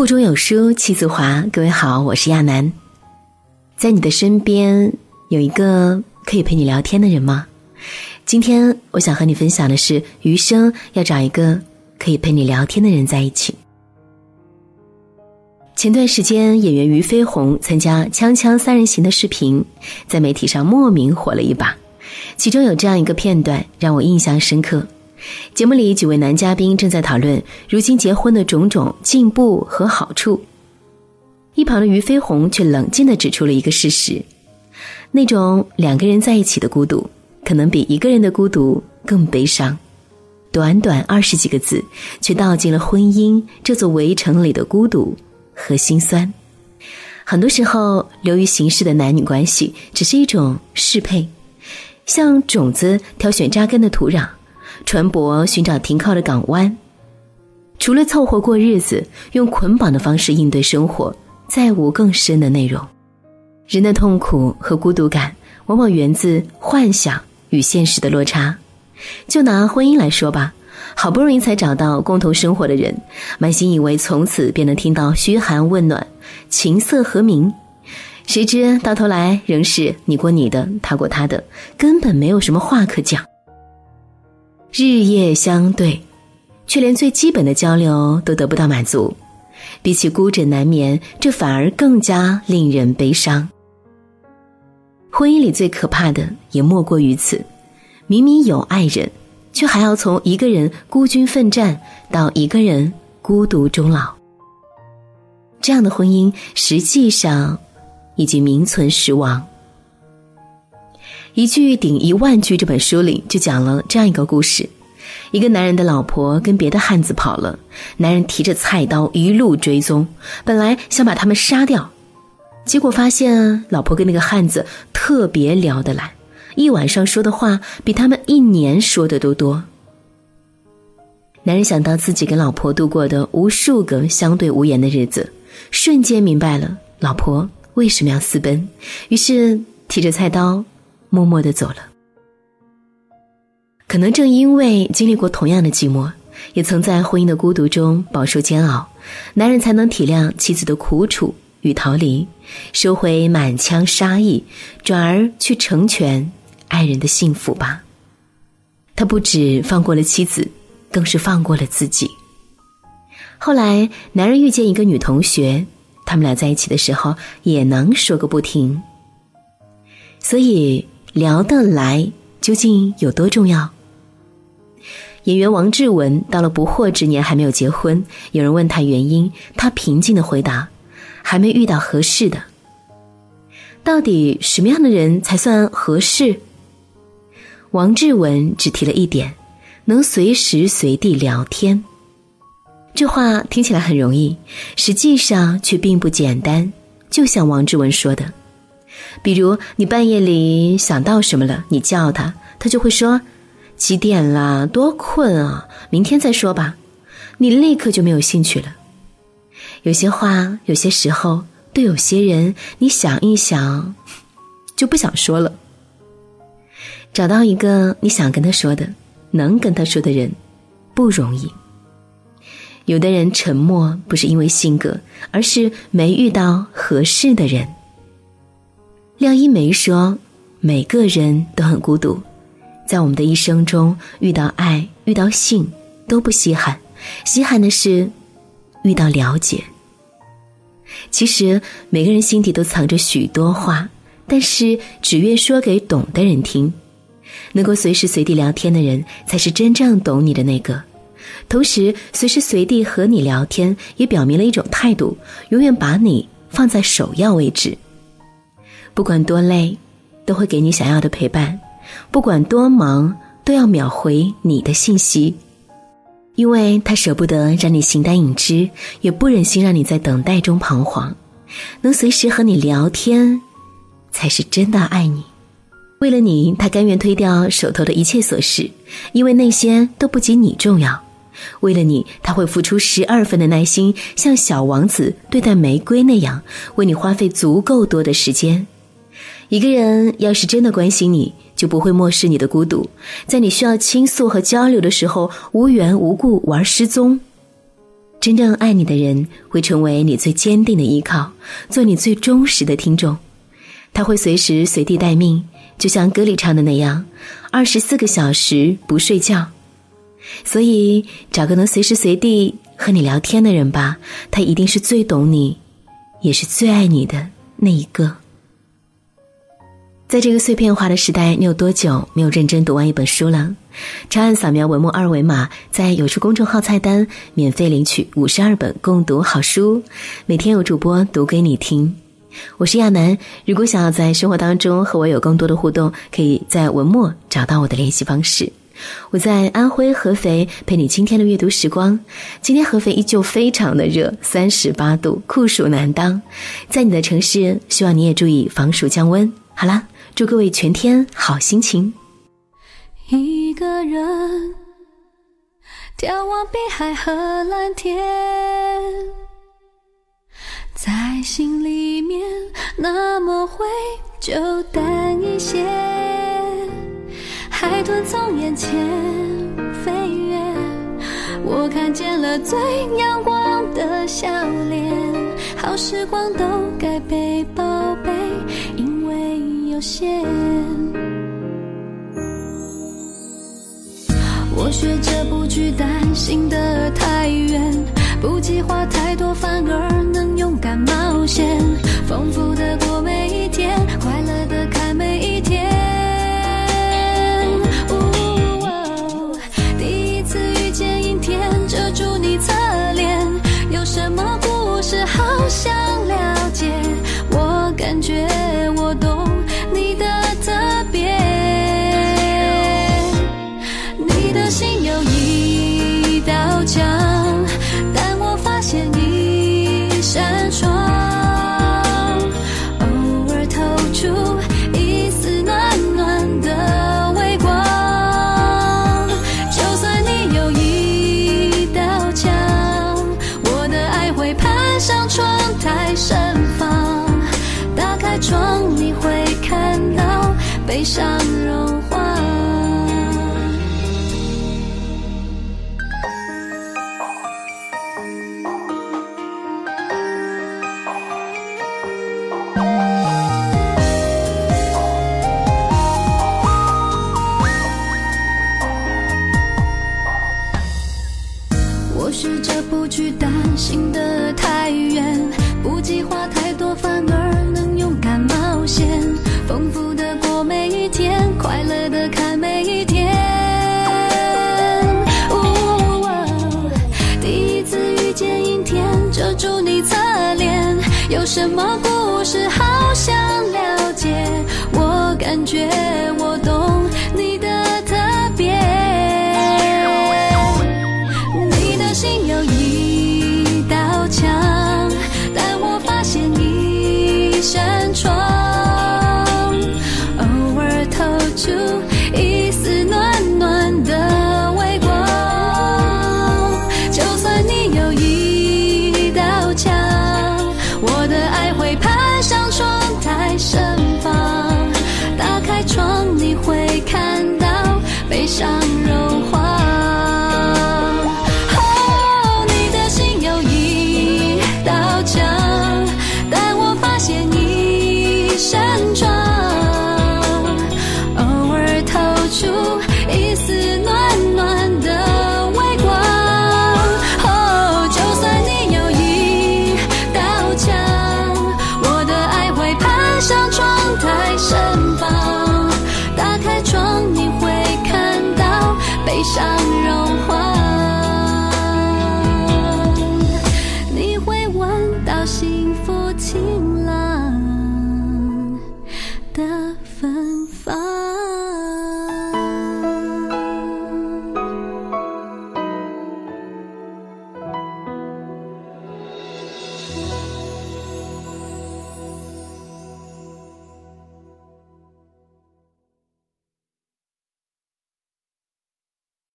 腹中有书气自华。各位好，我是亚楠。在你的身边有一个可以陪你聊天的人吗？今天我想和你分享的是，余生要找一个可以陪你聊天的人在一起。前段时间，演员俞飞鸿参加《锵锵三人行》的视频，在媒体上莫名火了一把。其中有这样一个片段让我印象深刻。节目里几位男嘉宾正在讨论如今结婚的种种进步和好处，一旁的俞飞鸿却冷静地指出了一个事实：那种两个人在一起的孤独，可能比一个人的孤独更悲伤。短短二十几个字，却道尽了婚姻这座围城里的孤独和心酸。很多时候，流于形式的男女关系，只是一种适配，像种子挑选扎根的土壤。船舶寻找停靠的港湾，除了凑合过日子，用捆绑的方式应对生活，再无更深的内容。人的痛苦和孤独感，往往源自幻想与现实的落差。就拿婚姻来说吧，好不容易才找到共同生活的人，满心以为从此便能听到嘘寒问暖、琴瑟和鸣，谁知到头来仍是你过你的，他过他的，根本没有什么话可讲。日夜相对，却连最基本的交流都得不到满足，比起孤枕难眠，这反而更加令人悲伤。婚姻里最可怕的也莫过于此：明明有爱人，却还要从一个人孤军奋战到一个人孤独终老。这样的婚姻实际上已经名存实亡。一句顶一万句，这本书里就讲了这样一个故事：一个男人的老婆跟别的汉子跑了，男人提着菜刀一路追踪，本来想把他们杀掉，结果发现老婆跟那个汉子特别聊得来，一晚上说的话比他们一年说的都多。男人想到自己跟老婆度过的无数个相对无言的日子，瞬间明白了老婆为什么要私奔，于是提着菜刀。默默的走了。可能正因为经历过同样的寂寞，也曾在婚姻的孤独中饱受煎熬，男人才能体谅妻子的苦楚与逃离，收回满腔杀意，转而去成全爱人的幸福吧。他不止放过了妻子，更是放过了自己。后来，男人遇见一个女同学，他们俩在一起的时候也能说个不停。所以。聊得来究竟有多重要？演员王志文到了不惑之年还没有结婚，有人问他原因，他平静的回答：“还没遇到合适的。”到底什么样的人才算合适？王志文只提了一点：能随时随地聊天。这话听起来很容易，实际上却并不简单。就像王志文说的。比如你半夜里想到什么了，你叫他，他就会说：“几点了？多困啊！明天再说吧。”你立刻就没有兴趣了。有些话，有些时候，对有些人，你想一想，就不想说了。找到一个你想跟他说的，能跟他说的人，不容易。有的人沉默不是因为性格，而是没遇到合适的人。廖一梅说：“每个人都很孤独，在我们的一生中，遇到爱、遇到性都不稀罕，稀罕的是遇到了解。其实每个人心底都藏着许多话，但是只愿说给懂的人听。能够随时随地聊天的人，才是真正懂你的那个。同时，随时随地和你聊天，也表明了一种态度：永远把你放在首要位置。”不管多累，都会给你想要的陪伴；不管多忙，都要秒回你的信息。因为他舍不得让你形单影只，也不忍心让你在等待中彷徨。能随时和你聊天，才是真的爱你。为了你，他甘愿推掉手头的一切琐事，因为那些都不及你重要。为了你，他会付出十二分的耐心，像小王子对待玫瑰那样，为你花费足够多的时间。一个人要是真的关心你，就不会漠视你的孤独，在你需要倾诉和交流的时候无缘无故玩失踪。真正爱你的人会成为你最坚定的依靠，做你最忠实的听众。他会随时随地待命，就像歌里唱的那样，二十四个小时不睡觉。所以，找个能随时随地和你聊天的人吧，他一定是最懂你，也是最爱你的那一个。在这个碎片化的时代，你有多久没有认真读完一本书了？长按扫描文末二维码，在有书公众号菜单免费领取五十二本共读好书，每天有主播读给你听。我是亚楠，如果想要在生活当中和我有更多的互动，可以在文末找到我的联系方式。我在安徽合肥陪你今天的阅读时光。今天合肥依旧非常的热，三十八度，酷暑难当。在你的城市，希望你也注意防暑降温。好了。祝各位全天好心情。一个人眺望碧海和蓝天，在心里面那么灰就淡一些。海豚从眼前飞越，我看见了最阳光的笑脸。好时光都该被宝贝。我学着不去担心得太远，不计划太多，反而能勇敢冒险，丰富的过每悲伤融看到悲伤 Sao